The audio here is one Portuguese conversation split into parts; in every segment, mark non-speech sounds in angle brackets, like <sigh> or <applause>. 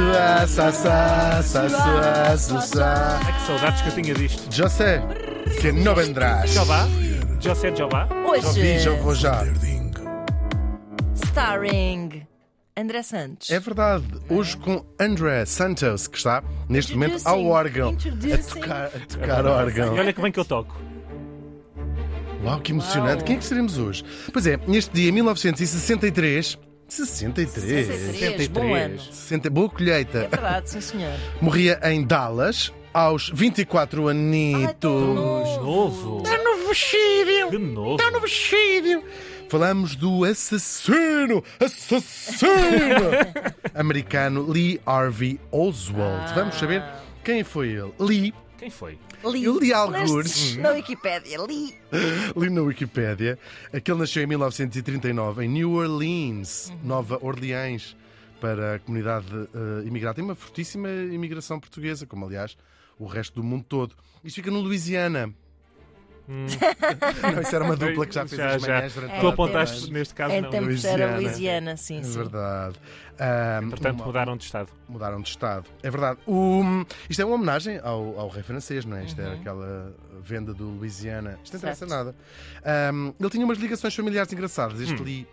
Sua, sa, sa, sa, sua, su, sa. Ai, que saudades que eu tinha disto. Yo sé que no vendrás. Jová? José Jová? Já vi, já Hoje, vou já. starring André Santos. É verdade, hoje com André Santos, que está neste momento ao Introducing, órgão. A introducing. tocar, a tocar órgão. E olha que bem que eu toco. Uau, que emocionante. Uau. Quem é que seremos hoje? Pois é, neste dia 1963. 63. 63, bom ano. 60, boa colheita. É verdade, sim senhor. <laughs> Morria em Dallas aos 24 anitos. Novo. Está no vestido! Que novo. Está no vestido! Falamos do assassino, assassino <laughs> americano Lee Harvey Oswald. Vamos saber quem foi ele. Lee, Quem foi? Li. Eu li algures. Leste Na Wikipédia, li. li na Wikipédia, que ele nasceu em 1939 em New Orleans, Nova Orleans, para a comunidade imigrante. Tem uma fortíssima imigração portuguesa, como aliás o resto do mundo todo. Isto fica no Louisiana. Não, isso era uma <laughs> dupla que já fez Já, as já. manhãs durante É, Tu apontaste, neste caso, Em não. tempos era Louisiana. Louisiana, sim, É sim. verdade. Ah, Portanto, uma- mudaram de estado. mudaram de Estado. É verdade. O- isto é uma homenagem ao, ao rei francês, não é? Isto é aquela venda do Louisiana. Isto não interessa nada. Ahm, ele tinha umas ligações familiares engraçadas. Este Lee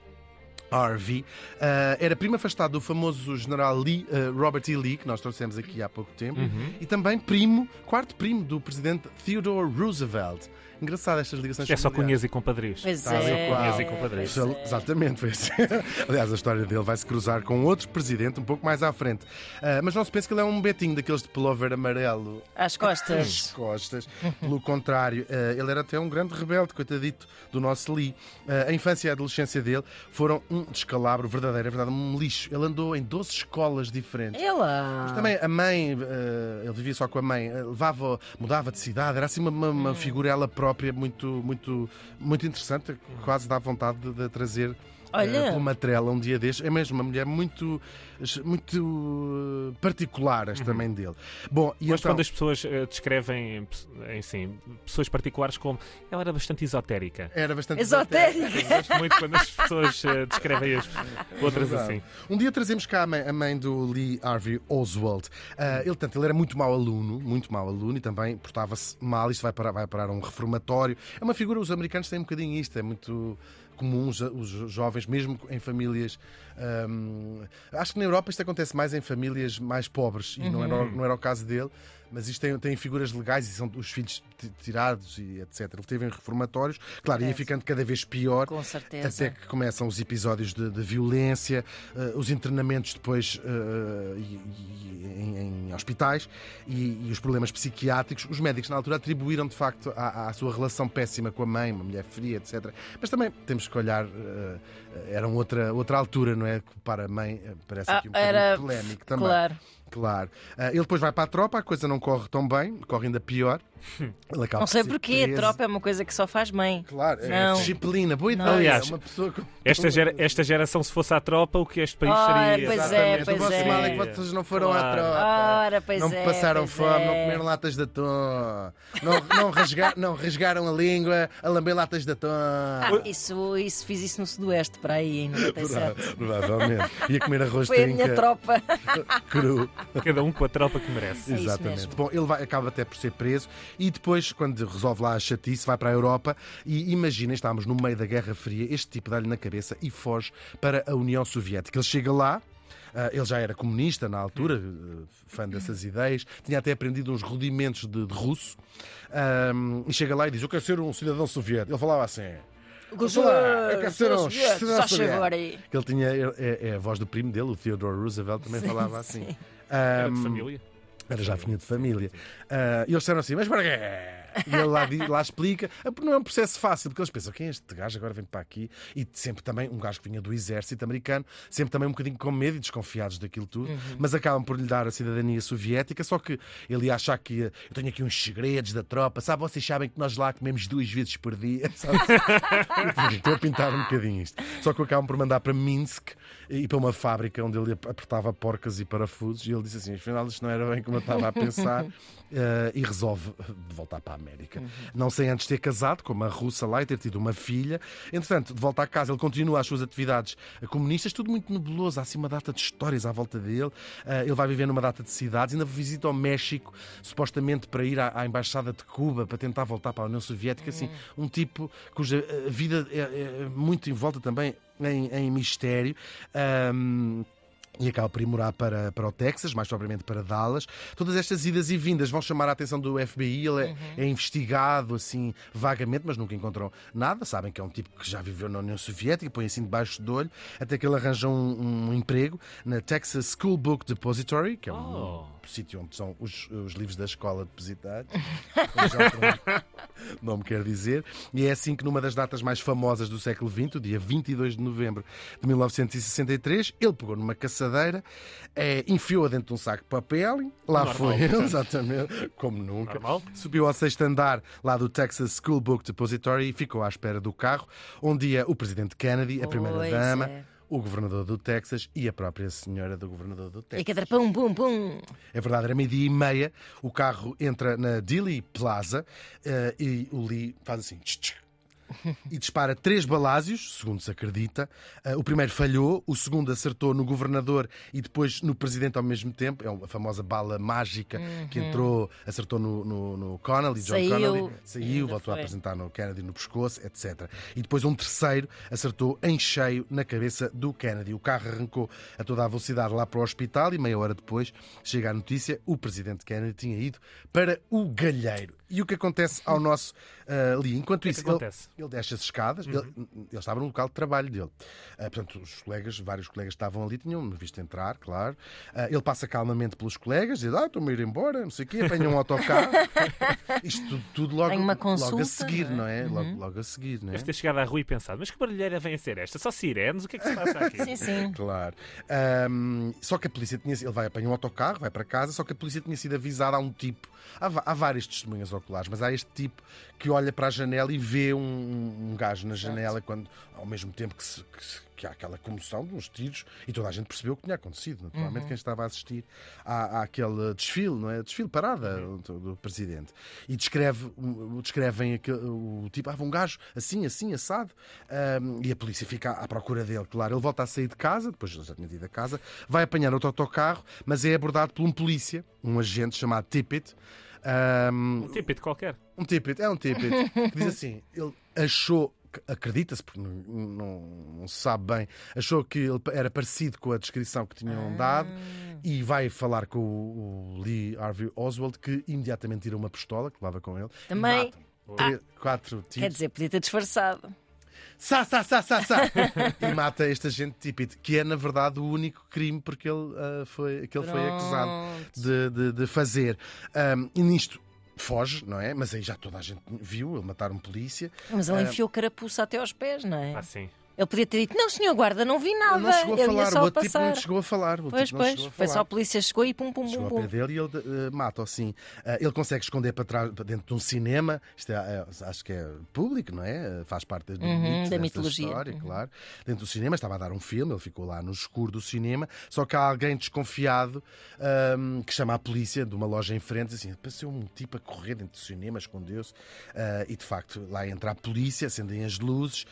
Harvey ah, era primo afastado do famoso general Lee, ah, Robert E. Lee, que nós trouxemos aqui há pouco tempo, e também primo, quarto primo do presidente Theodore Roosevelt. Engraçado estas ligações É só cunhas e compadrios. Pois Tá, é. Cunhas e compadrios. Isso, Exatamente, foi assim. <laughs> Aliás, a história dele vai se cruzar com outro presidente um pouco mais à frente. Ah, mas não se pensa que ele é um betinho daqueles de pullover amarelo Às costas. costas. Pelo contrário, ah, ele era até um grande rebelde, coitadito do nosso Lee. Ah, a infância e a adolescência dele foram um descalabro verdadeiro, é verdade, um lixo. Ele andou em 12 escolas diferentes. Ela. Mas também a mãe, ele vivia só com a mãe, levava, mudava de cidade, era assim uma, uma, uma figura ela própria muito, muito, muito interessante, quase dá vontade de, de trazer. Olha. eh, Pela matrela um dia destes, é mesmo uma mulher muito, muito eh, particular, esta mãe dele. Bom, e Mas então, quando as pessoas eh, descrevem em si, pessoas particulares como ela era bastante esotérica. era bastante Esotérica. Eu gosto muito quando as pessoas eh, descrevem as outras Verdade. assim. Um dia trazemos cá a mãe, a mãe do Lee Harvey Oswald. Ah, ele, tanto, ele era muito mau aluno, muito mau aluno e também portava-se mal. Isto vai parar, vai parar um reformatório. É uma figura, os americanos têm um bocadinho isto, é muito comum os, jovens, mesmo em famílias. ahm, acho que na Europa isto acontece mais em famílias mais pobres e não, era, o- não era o caso dele. Mas isto tem, tem figuras legais e são os filhos ti- tirados e etc. Ele teve em reformatórios, claro, ia Parece. ficando cada vez pior. Com certeza. Até que começam os episódios de, de violência, eh, os internamentos depois eh, e- e- em, em hospitais e, e os problemas psiquiátricos. Os médicos na altura atribuíram de facto à, à sua relação péssima com a mãe, uma mulher fria, etc. Mas também temos que olhar, eh, era outra, outra altura, não é? Para a mãe parece Ah, aqui um era. polémico também. Claro. Claro. Ah, ele depois vai para a tropa, a coisa não corre tão bem, corre ainda pior. <laughs> Não sei porquê, a tropa é uma coisa que só faz mãe. Claro, é Não. disciplina, boa ideia. Aliás, uma pessoa com... Esta, gera- esta geração, se fosse à tropa, o que este país Ora, seria? pois é, pois o vosso é. mal é que vocês não foram à Claro. tropa. Ora, pois não é, passaram pois fome, é. não comeram latas de atum. Não, não, rasga- não rasgaram a língua a lamber latas de atum. Ah, isso, isso, fiz isso no Sudoeste, para aí, em 97. Provavelmente. Ia comer arroz Foi a minha tropa. cru. <laughs> Cada um com a tropa que merece. É Exatamente. Bom, ele vai- acaba até por ser preso e depois, quando resolve lá a chatice, vai para a Europa e imaginem, estávamos no meio da Guerra Fria, este tipo dá-lhe na cabeça e foge para a União Soviética. Ele chega lá. ah, ele já era comunista na altura, eh, fã dessas ideias, tinha até aprendido uns rudimentos de, de russo ahm, e chega lá e diz: Eu quero ser um cidadão soviético. Ele falava assim: Gostou? Eu quero ser um cidadão Só chegou soviético. aí. que ele tinha, é, é a voz do primo dele, o Theodore Roosevelt, também falava <laughs> assim. Era de família. era já vinha de família. Ah, e eles disseram assim: Mas para quê? E ele lá, lá explica. Ah, Não é um processo fácil, porque eles pensam: Quem é este gajo agora vem para aqui? E sempre também, um gajo que vinha do exército americano, sempre também um bocadinho com medo e desconfiados daquilo tudo, mas acabam por lhe dar a cidadania soviética. Só que ele ia achar que eu tenho aqui uns segredos da tropa, sabe? Vocês sabem que nós lá comemos duas vezes por dia, <laughs> sabe? Estou a pintar um bocadinho isto. Só que acabam por mandar para Minsk e para uma fábrica onde ele apertava porcas e parafusos. E ele disse assim: afinal, isto não era bem como eu estava a pensar. <laughs> eh, e resolve voltar para a América. Não sem antes ter casado com uma russa lá e ter tido uma filha. Entretanto, de volta à casa, ele continua as suas atividades comunistas, tudo muito nebuloso. Há assim uma data de histórias à volta dele. Ah, ele vai viver numa data de cidades, ainda visita o México, supostamente para ir à, Embaixada de Cuba, para tentar voltar para a União Soviética. Assim, um tipo cuja ah, vida é, é muito envolta também em, em mistério. Ahm, e acaba por ir morar para, para o Texas, mais propriamente para Dallas. Todas estas idas e vindas vão chamar a atenção do FBI. Ele é, é investigado assim vagamente, mas nunca encontram nada. Sabem que é um tipo que já viveu na União Soviética, põe assim debaixo do olho, até que ele arranja um, um emprego na Texas School Book Depository, que é um Oh. Sítio onde são os, os livros da escola depositados. Como já o próprio <laughs> nome quer dizer. E é assim que numa das datas mais famosas do século XX, o dia 22 de novembro de 1963, ele pegou numa caçadeira, eh, enfiou-a dentro de um saco de papel, lá Normal, foi ele, <laughs> exatamente, como nunca. Normal. Subiu ao sexto andar lá do Texas School Book Depository e ficou à espera do carro, onde ia o presidente Kennedy, a primeira-dama, é. O governador do Texas e a própria senhora do governador do E Texas. que era pum, pum, pum. É verdade, era meio-dia e meia, o carro entra na Dealey Plaza eh, e o Lee faz assim. tch, tch, <laughs> E dispara três balásios, segundo se acredita. Eh, o primeiro falhou, o segundo acertou no governador e depois no presidente ao mesmo tempo. É a famosa bala mágica que entrou, acertou no, no, no Connolly, John Saiu, Connolly, saiu, voltou a foi. apresentar no Kennedy no pescoço, etc. E depois um terceiro acertou em cheio na cabeça do Kennedy. O carro arrancou a toda a velocidade lá para o hospital e meia hora depois chega a notícia: o presidente Kennedy tinha ido para o galheiro. E o que acontece ao nosso ah, Lee? Enquanto que é isso, que ele, acontece? ele desce as escadas, ele, ele estava no local de trabalho dele. Ah, portanto, os colegas, vários colegas estavam ali, tinham visto entrar, claro. Ah, ele passa calmamente pelos colegas, diz: Ah, estou-me a ir embora, não sei o quê, apanha um autocarro. <laughs> Isto tudo, tudo logo, uma logo consulta, a seguir, não não é? é? Logo, logo a seguir, não é? Deve ter chegado à rua e pensado, mas que barulheira vem a ser esta? Só sirenes? O que é que se passa aqui? <laughs> Sim, sim. Claro. Ahm, só que a polícia tinha. Ele vai apanhar um autocarro, vai para casa, só que a polícia tinha sido avisada a um tipo. Há, há várias testemunhas oculares, mas há este tipo que olha para a janela e vê um, um gajo na janela quando, ao mesmo tempo que, se- que se- que há aquela comoção de uns tiros e toda a gente percebeu o que tinha acontecido. Naturalmente, quem estava a assistir à, àquele desfile, não é? Desfile parada do, do presidente. E descreve, um, descrevem aquele, o tipo, ah, um gajo assim, assim, assado. Ahm, e a polícia fica à procura dele, claro. Ele volta a sair de casa, depois já tinha ido a casa, vai apanhar outro autocarro, mas é abordado por um polícia, um agente chamado Tippett. Um típico qualquer. um Tippett, é um Tippett, que diz assim: ele achou, acredita-se, porque não, não, não se sabe bem, achou que ele era parecido com a descrição que tinham dado e vai falar com o, o Lee Harvey Oswald, que imediatamente tira uma pistola que levava com ele. e Também- mata-o. Três- quatro tiros. Quer dizer, podia ter disfarçado. Sá, sá, sá, sá, sá. e mata este agente Tippett, que é na verdade o único crime porque ele, ah, foi, que ele foi acusado de, de- de fazer. Ahm, e nisto foge, não é? Mas aí já toda a gente viu, ele matar um polícia. Mas ele Ah, enfiou carapuça até aos pés, não é? Ah, sim. Ele podia ter dito: Não, senhor guarda, não vi nada. Ele não chegou a ia falar, só o outro tipo passar. não chegou a falar. O Pois, tipo pois. a Foi só falar. a polícia chegou e pum, pum, pum, Chegou ao pum. pé dele e ele eh, mata-o assim. Eh, ele consegue esconder para trás, para dentro de um cinema. Isto é, é, acho que é público, não é? Faz parte Uhum, mitos da mitologia. história, Uhum. claro. Dentro do cinema estava a dar um filme, ele ficou lá no escuro do cinema. Só que há alguém desconfiado ahm, que chama a polícia de uma loja em frente, assim, passou um tipo a correr dentro do cinema, escondeu-se. Ah, e de facto, lá entra a polícia, acendem as luzes.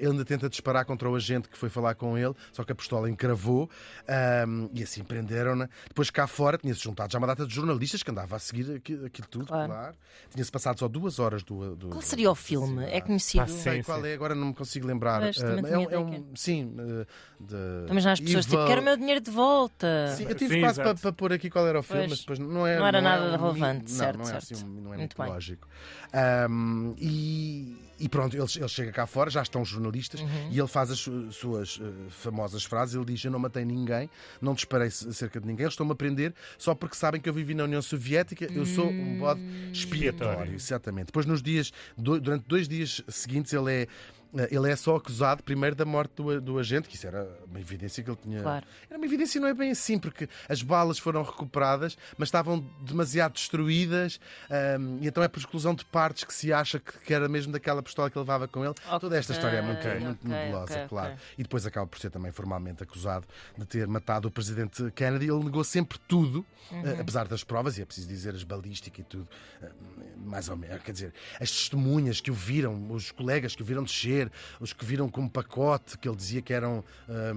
Ele ainda tenta disparar contra o agente que foi falar com ele, só que a pistola encravou ahm, e assim prenderam-na. Depois cá fora tinha-se juntado já uma data de jornalistas que andava a seguir aquilo, aquilo tudo, Claro. claro. Tinha-se passado só duas horas do. do Qual seria o filme? É conhecido. Ah, Não sei qual é, agora não me consigo lembrar. Ah, tinha é, um, é um- sim, ah, de Mas já as pessoas tipo, Evil- quero o meu dinheiro de volta. Sim, eu tive Sim, quase para, para pôr aqui qual era o filme, Pois. mas depois não é. Não era é nada um mi- relevante, não, certo, Não é certo. assim, um- não é Muito muito lógico. Ahm, e, e pronto, ele, ele chega cá fora, já estão jornalistas, Uhum. e ele faz as su- suas eh, famosas frases. Ele diz: Eu não matei ninguém, não disparei cerca de ninguém, eles estão-me a prender só porque sabem que eu vivi na União Soviética, eu sou um bode expiatório. Expiatório. Exatamente. Depois, nos dias, do- durante dois dias seguintes, ele é ele é só acusado primeiro da morte do, do agente, que isso era uma evidência que ele tinha. Claro. Era uma evidência, não é bem assim, porque as balas foram recuperadas, mas estavam demasiado destruídas, ahm, e então é por exclusão de partes que se acha que, que era mesmo daquela pistola que ele levava com ele. Toda esta história é muito, Ok, muito ok, nebulosa, claro. E depois acaba por ser também formalmente acusado de ter matado o presidente Kennedy. Ele negou sempre tudo, Uhum. eh, apesar das provas, e é preciso dizer as balísticas e tudo, eh, mais ou menos. Quer dizer, as testemunhas que o viram, os colegas que o viram descer, os que viram como pacote, que ele dizia que eram eh,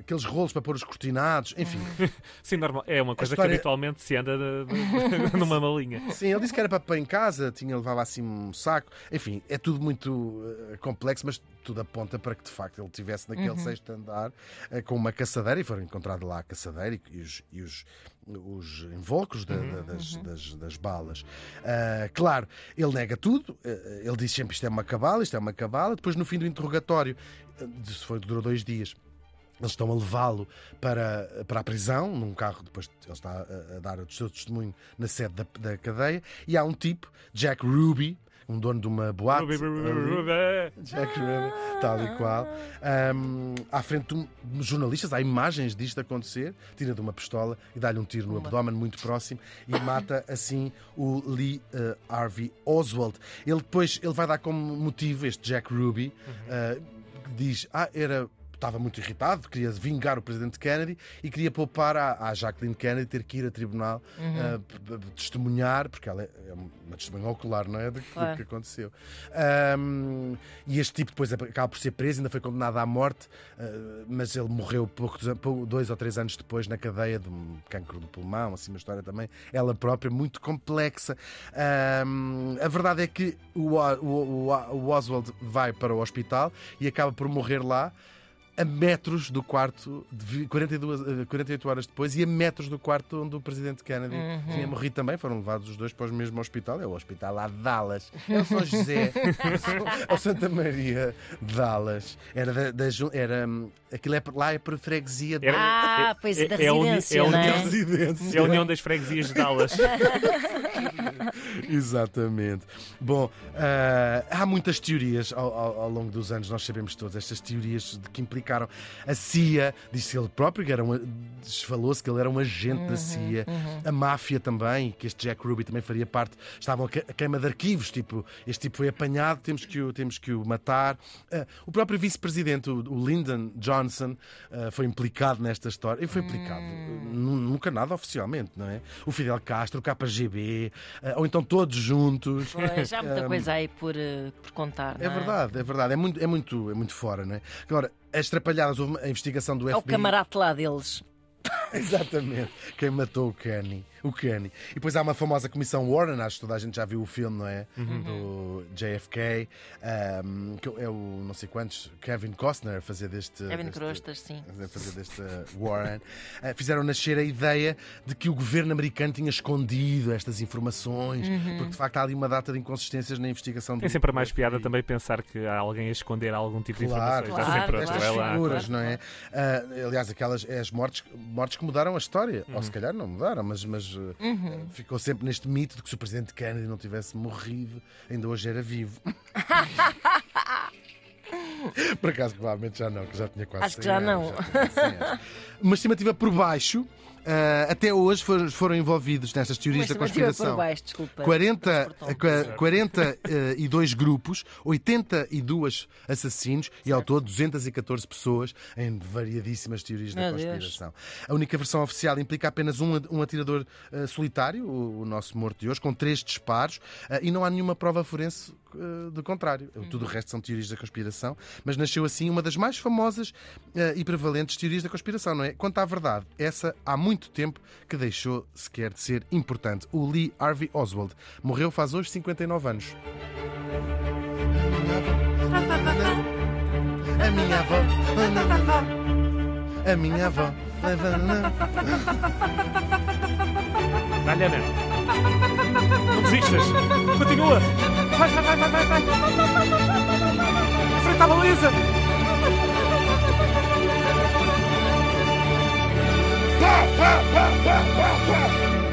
aqueles rolos para pôr os cortinados, enfim. <laughs> Sim, normal. É uma coisa história- que habitualmente se anda <laughs> numa malinha. Sim, ele disse que era para pôr em casa, tinha levava assim um saco. Enfim, é tudo muito eh, complexo, mas tudo aponta para que de facto ele estivesse naquele sexto andar eh, com uma caçadeira e foram encontrados lá a caçadeira e, os, e os, os invólucros da- da- das, das- das balas. Ah, claro, ele nega tudo, eh, ele diz sempre isto é uma cabala, isto é uma cabala. Depois, no fim do interrogatório, isso foi, durou dois dias. Eles estão a levá-lo para, para a prisão, num carro, depois ele está a, a dar o seu testemunho na sede da, da cadeia, e há um tipo, Jack Ruby, um dono de uma boate. Ali. Jack Ruby, tal e qual. Ahm, à frente de um- jornalistas, há imagens disto acontecer, tira de uma pistola e dá-lhe um tiro no abdômen muito próximo e mata <coughs> assim o Lee eh, Harvey Oswald. Ele depois ele vai dar como motivo este Jack Ruby, que diz: Ah, era. Estava muito irritado, queria vingar o presidente Kennedy e queria poupar à, à Jacqueline Kennedy ter que ir a tribunal eh, p- p- testemunhar, porque ela é é uma testemunha ocular, não é? Daquilo Claro. que aconteceu. Ahm, e este tipo depois acaba por ser preso, ainda foi condenado à morte, ah, mas ele morreu pouco, pou- dois ou três anos depois na cadeia de um cancro do pulmão, assim uma história também, ela própria, muito complexa. Ahm, a verdade é que O- o- o- o Oswald vai para o hospital e acaba por morrer lá. A metros do quarto, de vi- 42, eh, 48 horas depois, e a metros do quarto onde o presidente Kennedy tinha morrido também. Foram levados os dois para o mesmo hospital. É o hospital lá de Dallas. É o São José, <laughs> é o Santa Maria de Dallas. Era da, da era, hum, aquilo é, lá é por freguesia de Ah, pois, é- da é residência, é a não união- é? <laughs> residência. É a União das Freguesias de Dallas. <laughs> Exatamente. Bom, ah, há muitas teorias ao, ao- ao longo dos anos, nós sabemos todas estas teorias de que a CIA, disse ele próprio que era um, falou-se que ele era um agente da CIA, a máfia também, que este Jack Ruby também faria parte, estavam a que- a queima de arquivos, tipo, este tipo foi apanhado, temos que o, temos que o matar. Ah, o próprio vice-presidente, o, o Lyndon Johnson, ah, foi implicado nesta história, e foi implicado, nu- nunca nada oficialmente, não é? O Fidel Castro, o KGB, ah, ou então todos juntos. Pois, há muita <laughs> coisa aí por, eh, por contar. É não verdade, é verdade. É muito, é muito, é muito fora, não é? Agora, as trapalhadas, houve a investigação do É o FBI. camarate lá deles. <laughs> Exatamente. Quem matou o Kenny. O Kenny. E depois há uma famosa comissão Warren, acho que toda a gente já viu o filme, não é? Do JFK. ahm, que é o não sei quantos, Kevin Costner a fazer deste. Kevin deste- Crostas, sim. a fazer deste uh, Warren, <laughs> uh, fizeram nascer a ideia de que o governo americano tinha escondido estas informações, Uhum. porque de facto há ali uma data de inconsistências na investigação Tem sempre mais piada também pensar que há alguém a esconder algum tipo de Claro, informações. claro, sempre claro. outro. É figuras, não é? Ah, aliás, aquelas é as mortes, mortes que mudaram a história. Uhum. Ou se calhar não mudaram, mas, mas Uhum. ficou sempre neste mito de que se o presidente Kennedy não tivesse morrido, ainda hoje era vivo. <laughs> Por acaso, provavelmente já não, que já tinha quase Acho que 100 já anos, não. tinha 100 anos. Uma estimativa por baixo. Ah, até hoje foram, foram envolvidos nestas teorias Mas da conspiração. baixo, desculpa. 40, Transportou-me. qua- 42 grupos, 82 assassinos e ao todo 214 pessoas em variadíssimas teorias da Meu Deus. conspiração. A única versão oficial implica apenas um, um atirador eh, solitário, o, o nosso morto de hoje, com três disparos eh, e não há nenhuma prova forense eh, do contrário. Tudo o resto são teorias da conspiração, mas nasceu assim uma das mais famosas eh, e prevalentes teorias da conspiração, não é? Quanto à verdade, essa há muito tempo que deixou sequer de ser importante. O Lee Harvey Oswald morreu faz hoje 59 anos. A minha avó. A minha avó. Dá-lhe, Ana. Não desistas. Continua. Vai, vai, vai, vai. vai. Frente à baliza. Vamos todos morrer com Hugo van